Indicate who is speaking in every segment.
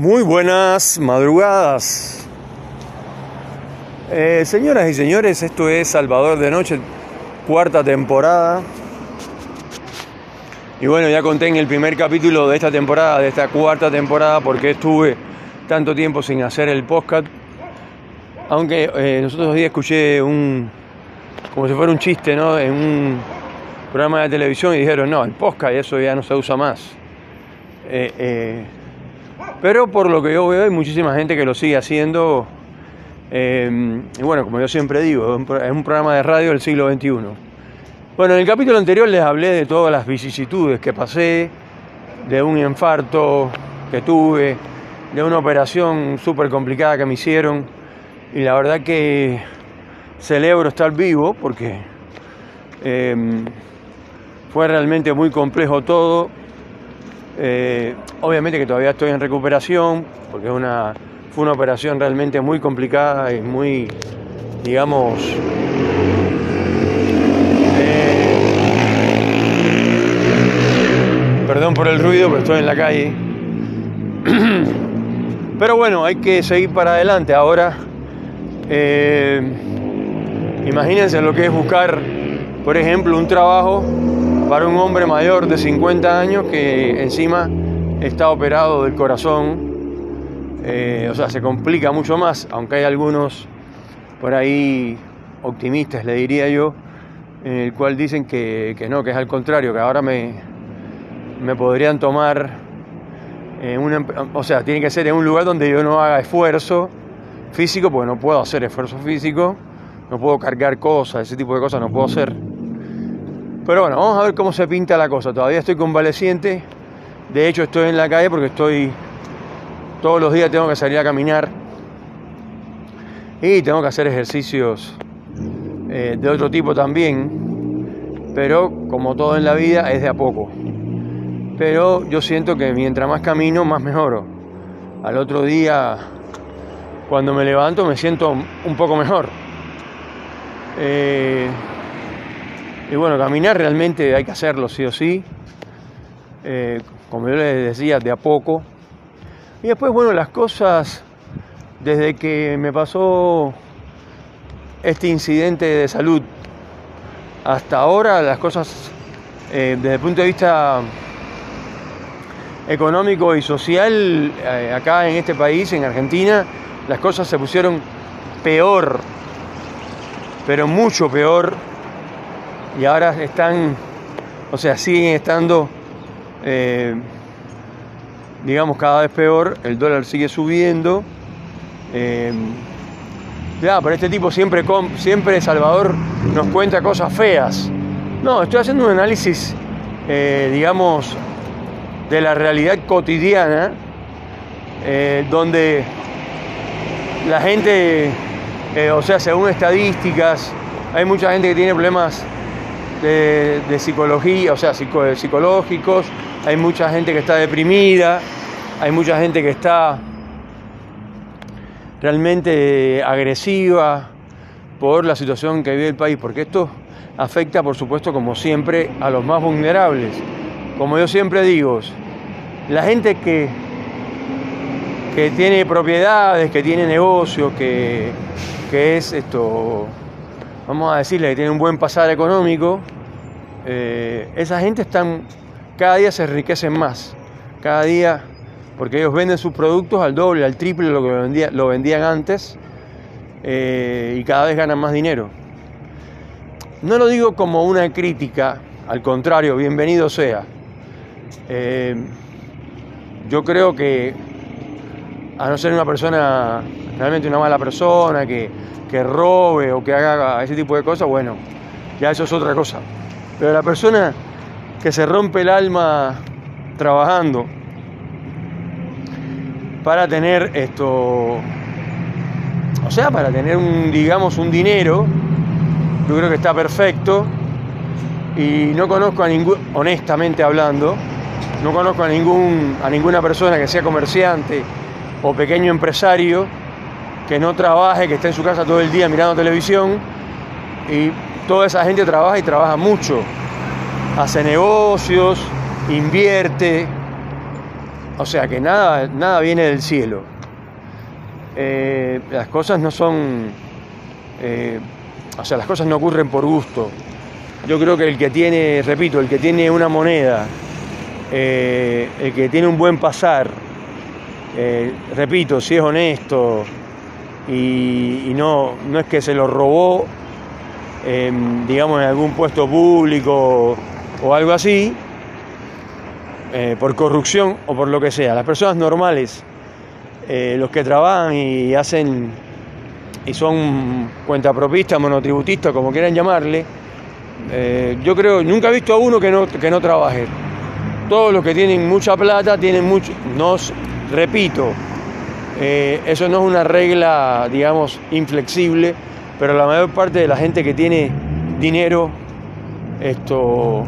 Speaker 1: Muy buenas madrugadas. Eh, señoras y señores, esto es Salvador de Noche, cuarta temporada. Y bueno, ya conté en el primer capítulo de esta temporada, de esta cuarta temporada, porque estuve tanto tiempo sin hacer el podcast. Aunque eh, nosotros días escuché un, como si fuera un chiste, ¿no? En un programa de televisión y dijeron, no, el podcast, eso ya no se usa más. Eh, eh, pero por lo que yo veo hay muchísima gente que lo sigue haciendo. Eh, y bueno, como yo siempre digo, es un programa de radio del siglo XXI. Bueno, en el capítulo anterior les hablé de todas las vicisitudes que pasé, de un infarto que tuve, de una operación súper complicada que me hicieron. Y la verdad que celebro estar vivo porque eh, fue realmente muy complejo todo. Eh, obviamente que todavía estoy en recuperación, porque fue una operación realmente muy complicada y muy, digamos, eh, perdón por el ruido, pero estoy en la calle. Pero bueno, hay que seguir para adelante. Ahora, eh, imagínense lo que es buscar, por ejemplo, un trabajo para un hombre mayor de 50 años que encima está operado del corazón. Eh, o sea, se complica mucho más, aunque hay algunos por ahí optimistas, le diría yo, en el cual dicen que, no, que es al contrario, que ahora me, me podrían tomar en una, o sea, tiene que ser en un lugar donde yo no haga esfuerzo físico, porque no puedo hacer esfuerzo físico, no puedo cargar cosas, ese tipo de cosas no puedo hacer. Pero bueno, vamos a ver cómo se pinta la cosa. Todavía estoy convaleciente. De hecho, estoy en la calle porque estoy. Todos los días tengo que salir a caminar. Y tengo que hacer ejercicios eh, de otro tipo también. Pero como todo en la vida, es de a poco. Pero yo siento que mientras más camino, más mejoro. Al otro día, cuando me levanto, me siento un poco mejor. Eh, y bueno, caminar realmente hay que hacerlo sí o sí. Eh, como yo les decía, de a poco. Y después, bueno, las cosas, desde que me pasó este incidente de salud hasta ahora, las cosas, eh, desde el punto de vista económico y social, eh, acá en este país, en Argentina, las cosas se pusieron peor, pero mucho peor y ahora están, o sea, siguen estando, eh, digamos, cada vez peor, el dólar sigue subiendo. Eh, ya, pero este tipo siempre, siempre, Salvador, nos cuenta cosas feas. No, estoy haciendo un análisis, eh, digamos, de la realidad cotidiana, donde la gente, o sea, según estadísticas, hay mucha gente que tiene problemas de, psicología, o sea, psicológicos, hay mucha gente que está deprimida, hay mucha gente que está realmente agresiva por la situación que vive el país, porque esto afecta, por supuesto, como siempre, a los más vulnerables. Como yo siempre digo, la gente que, que tiene propiedades, que tiene negocios, que, que es esto, vamos a decirle que tiene un buen pasar económico, eh, esa gente están, cada día se enriquecen más, cada día, porque ellos venden sus productos al doble, al triple de lo que lo vendían antes eh, y cada vez ganan más dinero. No lo digo como una crítica, al contrario, bienvenido sea. Eh, yo creo que a no ser una persona, realmente una mala persona, que, que robe o que haga ese tipo de cosas, bueno, ya eso es otra cosa. Pero la persona que se rompe el alma trabajando para tener esto, o sea, para tener un, digamos, un dinero, yo creo que está perfecto. Y no conozco a ningún, honestamente hablando, no conozco a, ningún, a ninguna persona que sea comerciante o pequeño empresario que no trabaje, que esté en su casa todo el día mirando televisión y toda esa gente trabaja y trabaja mucho. Hace negocios, invierte o sea que nada, nada viene del cielo. Eh, las cosas no son, eh, o sea, las cosas no ocurren por gusto. Yo creo que el que tiene, repito, el que tiene una moneda, eh, el que tiene un buen pasar, repito, si es honesto y, no, no es que se lo robó, digamos, en algún puesto público o algo así, eh, por corrupción o por lo que sea. Las personas normales, eh, los que trabajan y hacen y son cuentapropistas, monotributistas, como quieran llamarle, eh, yo creo, nunca he visto a uno que no, que no trabaje. Todos los que tienen mucha plata tienen mucho, no, repito, eso no es una regla, digamos, inflexible, pero la mayor parte de la gente que tiene dinero, esto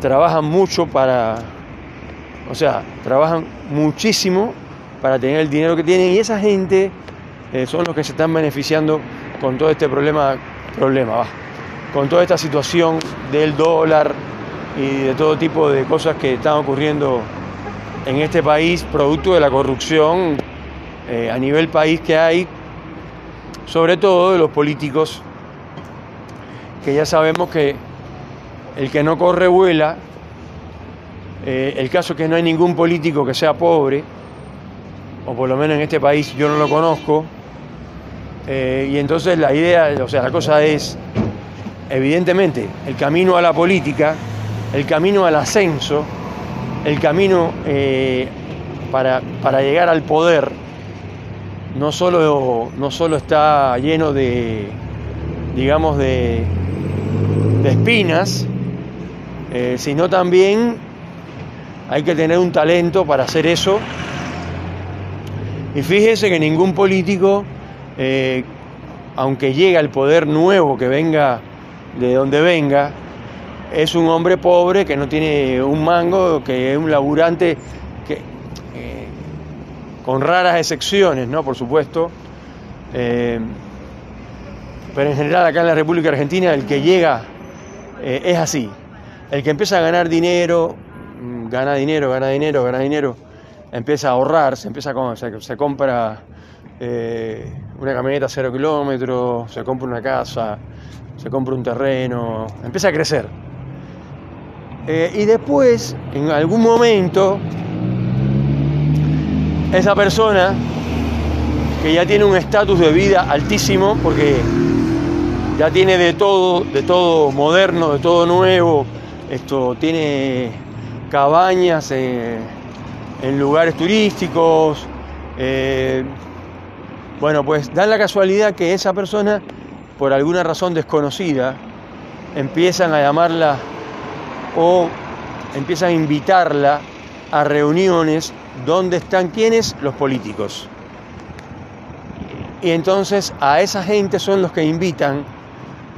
Speaker 1: trabajan mucho para, o sea, trabajan muchísimo para tener el dinero que tienen y esa gente eh, son los que se están beneficiando con todo este problema, problema, va, con toda esta situación del dólar y de todo tipo de cosas que están ocurriendo en este país, producto de la corrupción eh, a nivel país que hay, sobre todo de los políticos, que ya sabemos que el que no corre vuela, eh, el caso es que no hay ningún político que sea pobre, o por lo menos en este país yo no lo conozco, eh, y entonces la idea, o sea, la cosa es, evidentemente, el camino a la política, el camino al ascenso, el camino eh, para, para, llegar al poder, no solo, no solo está lleno de, digamos, de, espinas, eh, sino también hay que tener un talento para hacer eso. Y fíjese que ningún político, eh, aunque llegue al poder nuevo que venga de donde venga, es un hombre pobre que no tiene un mango, que es un laburante eh, con raras excepciones, ¿no? Por supuesto. pero en general acá en la República Argentina el que llega es así. El que empieza a ganar dinero, mm, gana dinero, gana dinero, gana dinero, empieza a ahorrar, se empieza a se, compra eh, una camioneta cero kilómetros, se compra una casa, se compra un terreno, empieza a crecer. Eh, y después, en algún momento, esa persona que ya tiene un estatus de vida altísimo, porque ya tiene de todo, de todo moderno, de todo nuevo, esto tiene cabañas en lugares turísticos. Eh, bueno, pues da la casualidad que esa persona, por alguna razón desconocida, empiezan a llamarla o empiezan a invitarla a reuniones donde están quienes? Los políticos. Y entonces a esa gente son los que invitan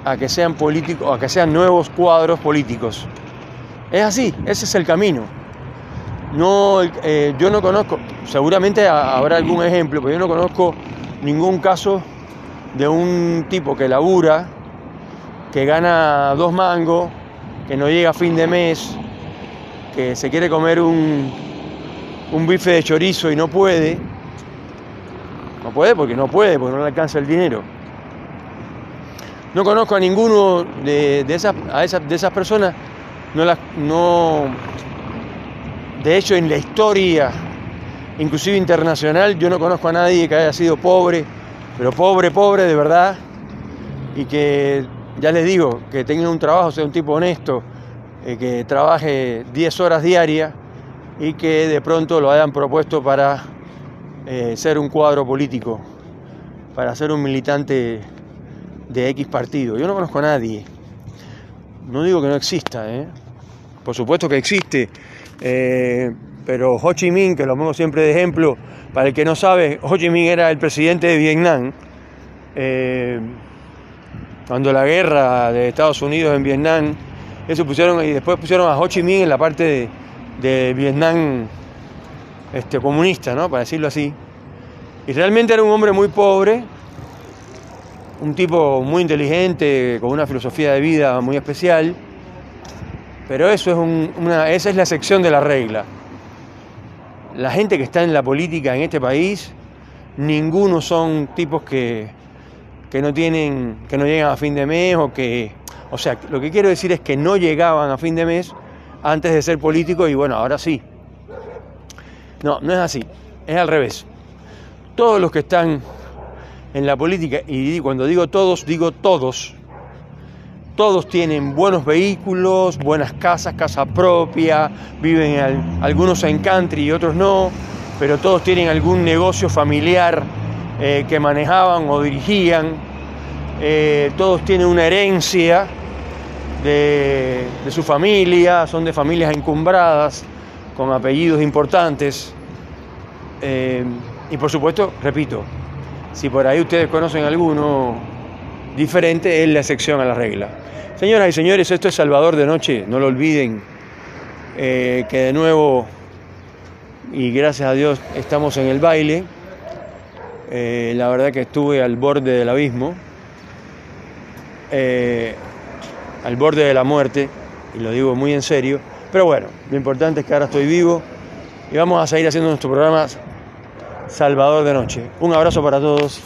Speaker 1: a que sean políticos, a que sean nuevos cuadros políticos. Es así, ese es el camino. No, eh, yo no conozco, seguramente habrá algún ejemplo, pero yo no conozco ningún caso de un tipo que labura, que gana dos mangos, que no llega a fin de mes, que se quiere comer un, un bife de chorizo y no puede. No puede porque no puede, porque no le alcanza el dinero. No conozco a ninguno de, esas, de esas personas, no, las, no, de hecho en la historia, inclusive internacional, yo no conozco a nadie que haya sido pobre, pero pobre, pobre de verdad, y que, ya les digo, que tenga un trabajo, sea un tipo honesto, eh, que trabaje 10 horas diarias y que de pronto lo hayan propuesto para eh, ser un cuadro político, para ser un militante de X partido. Yo no conozco a nadie. No digo que no exista, ¿eh? por supuesto que existe, pero Ho Chi Minh, que lo pongo siempre de ejemplo, para el que no sabe, Ho Chi Minh era el presidente de Vietnam. Cuando la guerra de Estados Unidos en Vietnam, eso pusieron y después pusieron a Ho Chi Minh en la parte de, Vietnam este, comunista, ¿no? para decirlo así. Y realmente era un hombre muy pobre, un tipo muy inteligente, con una filosofía de vida muy especial, pero eso es una, esa es la sección de la regla. la gente que está en la política en este país, ninguno son tipos que, que no tienen, que no llegan a fin de mes o que, o sea, lo que quiero decir es que no llegaban a fin de mes antes de ser políticos y bueno, ahora sí. No, no es así, es al revés. Todos los que están en la política, y cuando digo todos, digo todos, todos tienen buenos vehículos, buenas casas, casa propia, viven algunos en country y otros no, pero todos tienen algún negocio familiar eh, que manejaban o dirigían, eh, todos tienen una herencia de, su familia, son de familias encumbradas, con apellidos importantes. Eh, y por supuesto, repito, si por ahí ustedes conocen alguno diferente, es la excepción a la regla. Señoras y señores, esto es Salvador de Noche, no lo olviden, que de nuevo, y gracias a Dios, estamos en el baile. Eh, la verdad que estuve al borde del abismo, eh, al borde de la muerte, y lo digo muy en serio. Pero bueno, lo importante es que ahora estoy vivo y vamos a seguir haciendo nuestro programa Salvador de Noche. Un abrazo para todos.